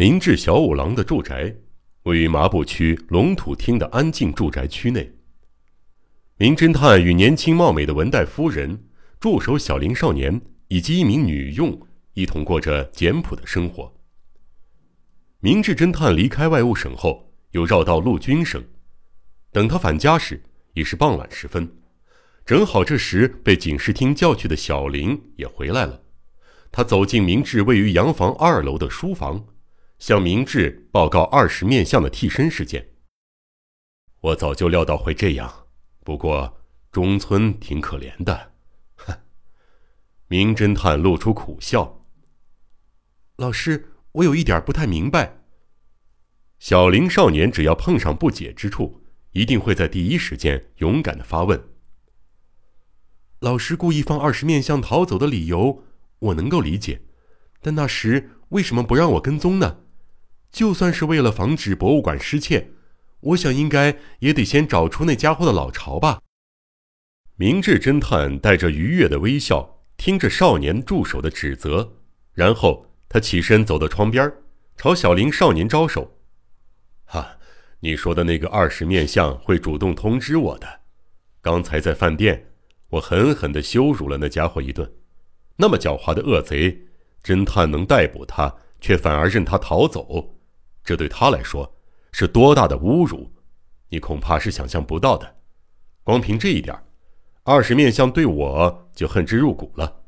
明治小五郎的住宅位于麻布区龙土町的安静住宅区内。名侦探与年轻貌美的文代夫人、助手小林少年以及一名女佣一同过着简朴的生活。明治侦探离开外务省后，又绕到陆军省。等他返家时，已是傍晚时分。正好这时被警视厅叫去的小林也回来了。他走进明治位于洋房二楼的书房。向明治报告二十面相的替身事件。我早就料到会这样，不过中村挺可怜的。哼，名侦探露出苦笑。老师，我有一点不太明白。小林少年只要碰上不解之处，一定会在第一时间勇敢的发问。老师故意放二十面相逃走的理由，我能够理解，但那时为什么不让我跟踪呢？就算是为了防止博物馆失窃，我想应该也得先找出那家伙的老巢吧。明智侦探带着愉悦的微笑，听着少年助手的指责，然后他起身走到窗边，朝小林少年招手：“哈，你说的那个二十面相会主动通知我的。刚才在饭店，我狠狠地羞辱了那家伙一顿。那么狡猾的恶贼，侦探能逮捕他，却反而任他逃走。”这对他来说是多大的侮辱，你恐怕是想象不到的。光凭这一点，二十面相对我就恨之入骨了，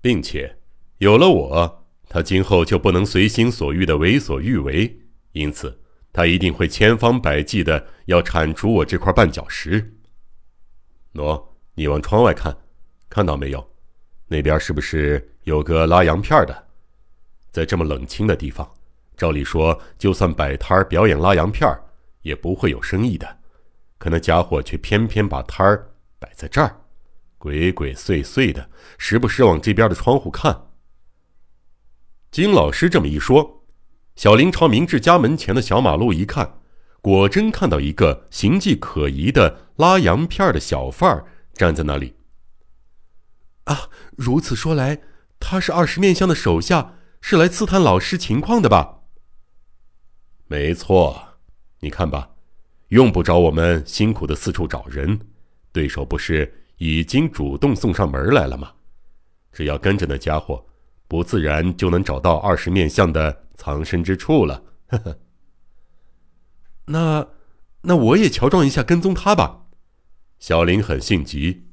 并且有了我，他今后就不能随心所欲的为所欲为，因此他一定会千方百计的要铲除我这块绊脚石。喏，你往窗外看，看到没有？那边是不是有个拉洋片的？在这么冷清的地方。照理说，就算摆摊表演拉洋片儿，也不会有生意的。可那家伙却偏偏把摊儿摆在这儿，鬼鬼祟祟的，时不时往这边的窗户看。金老师这么一说，小林朝明治家门前的小马路一看，果真看到一个形迹可疑的拉洋片的小贩儿站在那里。啊，如此说来，他是二十面相的手下，是来刺探老师情况的吧？没错，你看吧，用不着我们辛苦的四处找人，对手不是已经主动送上门来了吗？只要跟着那家伙，不自然就能找到二十面相的藏身之处了。呵呵。那，那我也乔装一下跟踪他吧。小林很性急。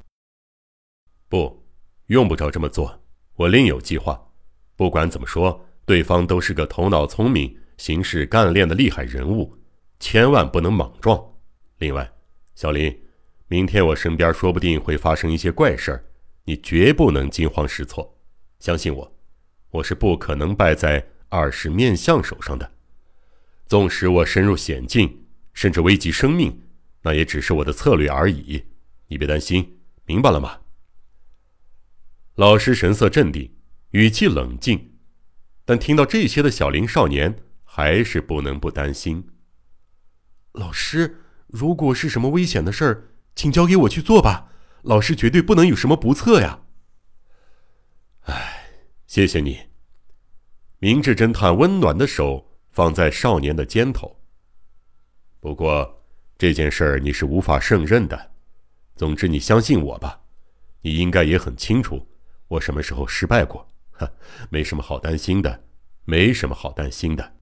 不，用不着这么做，我另有计划。不管怎么说，对方都是个头脑聪明。行事干练的厉害人物，千万不能莽撞。另外，小林，明天我身边说不定会发生一些怪事儿，你绝不能惊慌失措。相信我，我是不可能败在二十面相手上的。纵使我深入险境，甚至危及生命，那也只是我的策略而已。你别担心，明白了吗？老师神色镇定，语气冷静，但听到这些的小林少年。还是不能不担心。老师，如果是什么危险的事儿，请交给我去做吧。老师绝对不能有什么不测呀。唉，谢谢你。明智侦探温暖的手放在少年的肩头。不过这件事儿你是无法胜任的。总之，你相信我吧。你应该也很清楚我什么时候失败过。哈，没什么好担心的，没什么好担心的。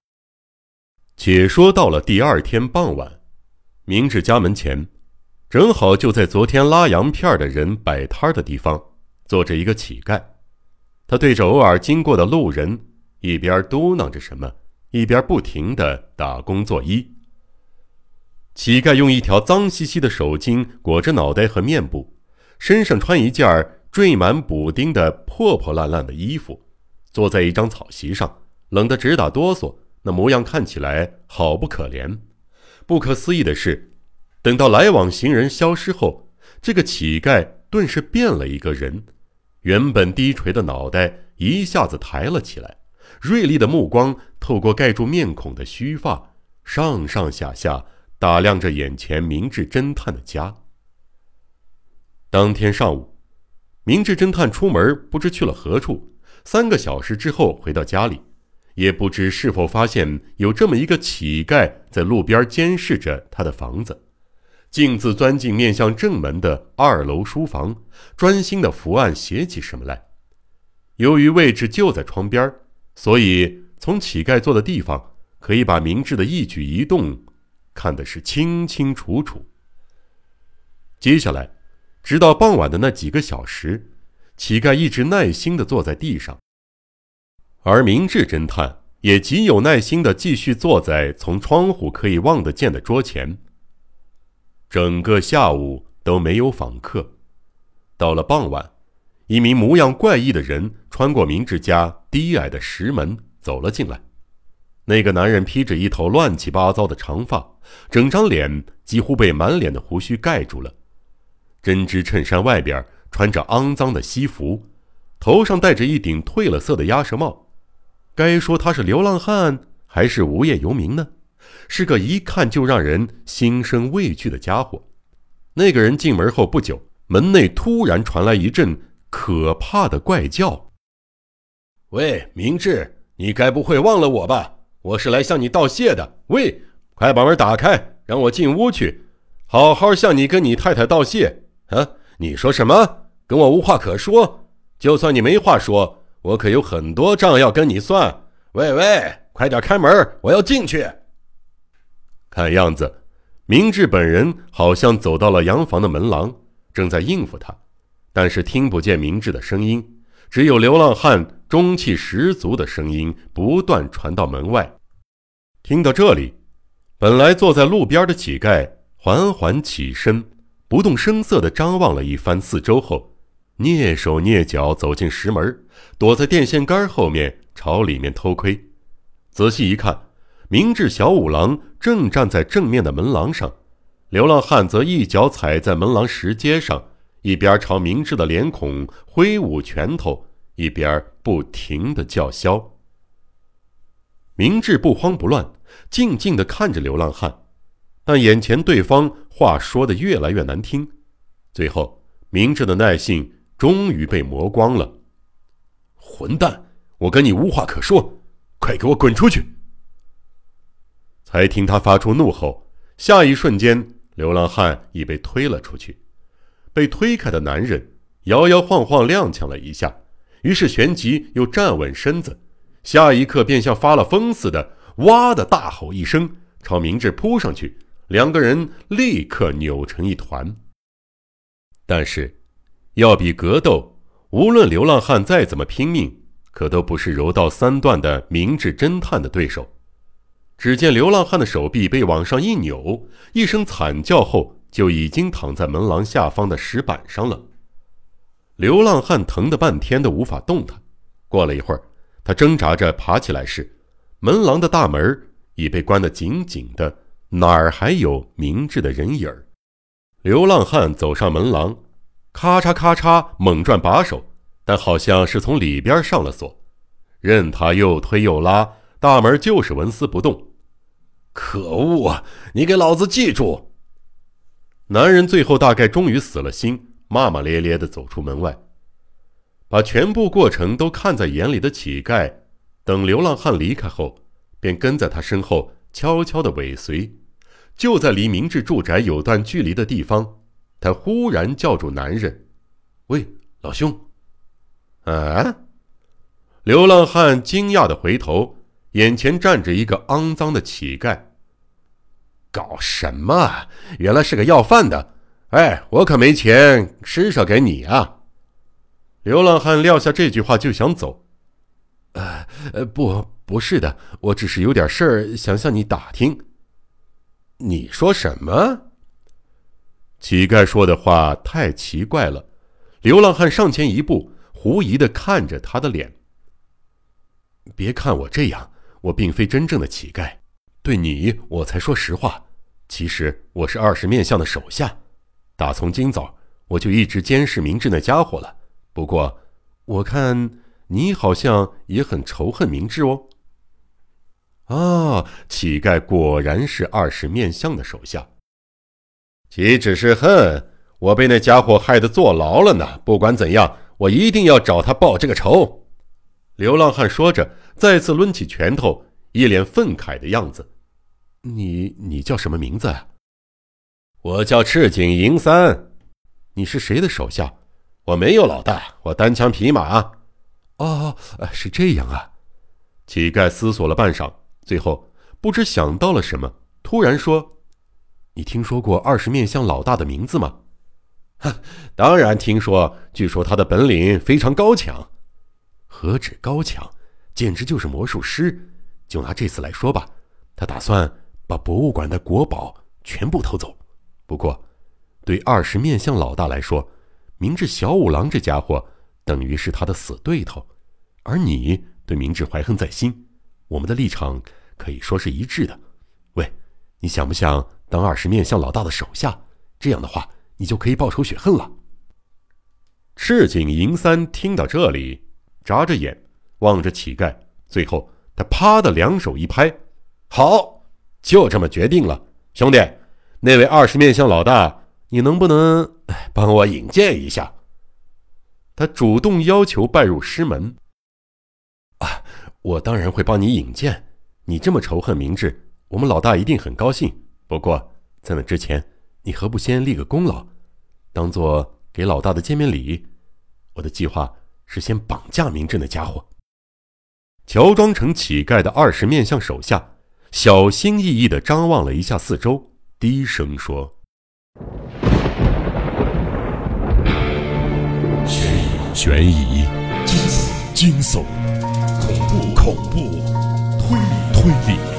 且说到了第二天傍晚，明治家门前，正好就在昨天拉洋片的人摆摊的地方，坐着一个乞丐。他对着偶尔经过的路人，一边嘟囔着什么，一边不停的打工作揖。乞丐用一条脏兮兮的手巾裹着脑袋和面部，身上穿一件缀满补丁的破破烂烂的衣服，坐在一张草席上，冷得直打哆嗦。那模样看起来好不可怜。不可思议的是，等到来往行人消失后，这个乞丐顿时变了一个人。原本低垂的脑袋一下子抬了起来，锐利的目光透过盖住面孔的须发，上上下下打量着眼前明智侦探的家。当天上午，明智侦探出门不知去了何处，三个小时之后回到家里。也不知是否发现有这么一个乞丐在路边监视着他的房子，径自钻进面向正门的二楼书房，专心的伏案写起什么来。由于位置就在窗边，所以从乞丐坐的地方可以把明智的一举一动看得是清清楚楚。接下来，直到傍晚的那几个小时，乞丐一直耐心的坐在地上。而明智侦探也极有耐心地继续坐在从窗户可以望得见的桌前。整个下午都没有访客。到了傍晚，一名模样怪异的人穿过明智家低矮的石门走了进来。那个男人披着一头乱七八糟的长发，整张脸几乎被满脸的胡须盖住了。针织衬衫外边穿着肮脏的西服，头上戴着一顶褪了色的鸭舌帽。该说他是流浪汉还是无业游民呢？是个一看就让人心生畏惧的家伙。那个人进门后不久，门内突然传来一阵可怕的怪叫：“喂，明智，你该不会忘了我吧？我是来向你道谢的。喂，快把门打开，让我进屋去，好好向你跟你太太道谢。啊，你说什么？跟我无话可说？就算你没话说。”我可有很多账要跟你算。喂喂，快点开门，我要进去。看样子，明智本人好像走到了洋房的门廊，正在应付他，但是听不见明智的声音，只有流浪汉中气十足的声音不断传到门外。听到这里，本来坐在路边的乞丐缓缓起身，不动声色地张望了一番四周后。蹑手蹑脚走进石门，躲在电线杆后面朝里面偷窥。仔细一看，明智小五郎正站在正面的门廊上，流浪汉则一脚踩在门廊石阶上，一边朝明智的脸孔挥舞拳头，一边不停的叫嚣。明智不慌不乱，静静的看着流浪汉，但眼前对方话说的越来越难听，最后明智的耐性。终于被磨光了，混蛋！我跟你无话可说，快给我滚出去！才听他发出怒吼，下一瞬间，流浪汉已被推了出去。被推开的男人摇摇晃晃踉跄了一下，于是旋即又站稳身子，下一刻便像发了疯似的，哇的大吼一声，朝明智扑上去。两个人立刻扭成一团，但是。要比格斗，无论流浪汉再怎么拼命，可都不是柔道三段的明智侦探的对手。只见流浪汉的手臂被往上一扭，一声惨叫后，就已经躺在门廊下方的石板上了。流浪汉疼得半天都无法动弹。过了一会儿，他挣扎着爬起来时，门廊的大门已被关得紧紧的，哪儿还有明智的人影儿？流浪汉走上门廊。咔嚓咔嚓，猛转把手，但好像是从里边上了锁。任他又推又拉，大门就是纹丝不动。可恶啊！你给老子记住！男人最后大概终于死了心，骂骂咧咧地走出门外，把全部过程都看在眼里的乞丐，等流浪汉离开后，便跟在他身后悄悄地尾随。就在离明智住宅有段距离的地方。他忽然叫住男人：“喂，老兄！”啊！流浪汉惊讶的回头，眼前站着一个肮脏的乞丐。搞什么？原来是个要饭的！哎，我可没钱施舍给你啊！流浪汉撂下这句话就想走。呃，不，不是的，我只是有点事儿想向你打听。你说什么？乞丐说的话太奇怪了，流浪汉上前一步，狐疑的看着他的脸。别看我这样，我并非真正的乞丐，对你我才说实话。其实我是二十面相的手下，打从今早我就一直监视明智那家伙了。不过，我看你好像也很仇恨明智哦。啊，乞丐果然是二十面相的手下。岂止是恨，我被那家伙害得坐牢了呢。不管怎样，我一定要找他报这个仇。流浪汉说着，再次抡起拳头，一脸愤慨的样子。你你叫什么名字？啊我叫赤井银三。你是谁的手下？我没有老大，我单枪匹马。哦，是这样啊。乞丐思索了半晌，最后不知想到了什么，突然说：“你听说过二十面相老大的名字吗？”“哈，当然听说。据说他的本领非常高强。”“何止高强，简直就是魔术师。就拿这次来说吧，他打算……”把博物馆的国宝全部偷走。不过，对二十面相老大来说，明智小五郎这家伙等于是他的死对头，而你对明智怀恨在心，我们的立场可以说是一致的。你想不想当二十面相老大的手下？这样的话，你就可以报仇雪恨了。赤井银三听到这里，眨着眼望着乞丐，最后他啪的两手一拍：“好！”就这么决定了，兄弟，那位二十面相老大，你能不能帮我引荐一下？他主动要求拜入师门。啊，我当然会帮你引荐。你这么仇恨明智，我们老大一定很高兴。不过在那之前，你何不先立个功劳，当做给老大的见面礼？我的计划是先绑架明智那家伙。乔装成乞丐的二十面相手下。小心翼翼地张望了一下四周，低声说：“悬疑，悬疑，惊悚，惊悚，恐怖，恐怖，推理，推理。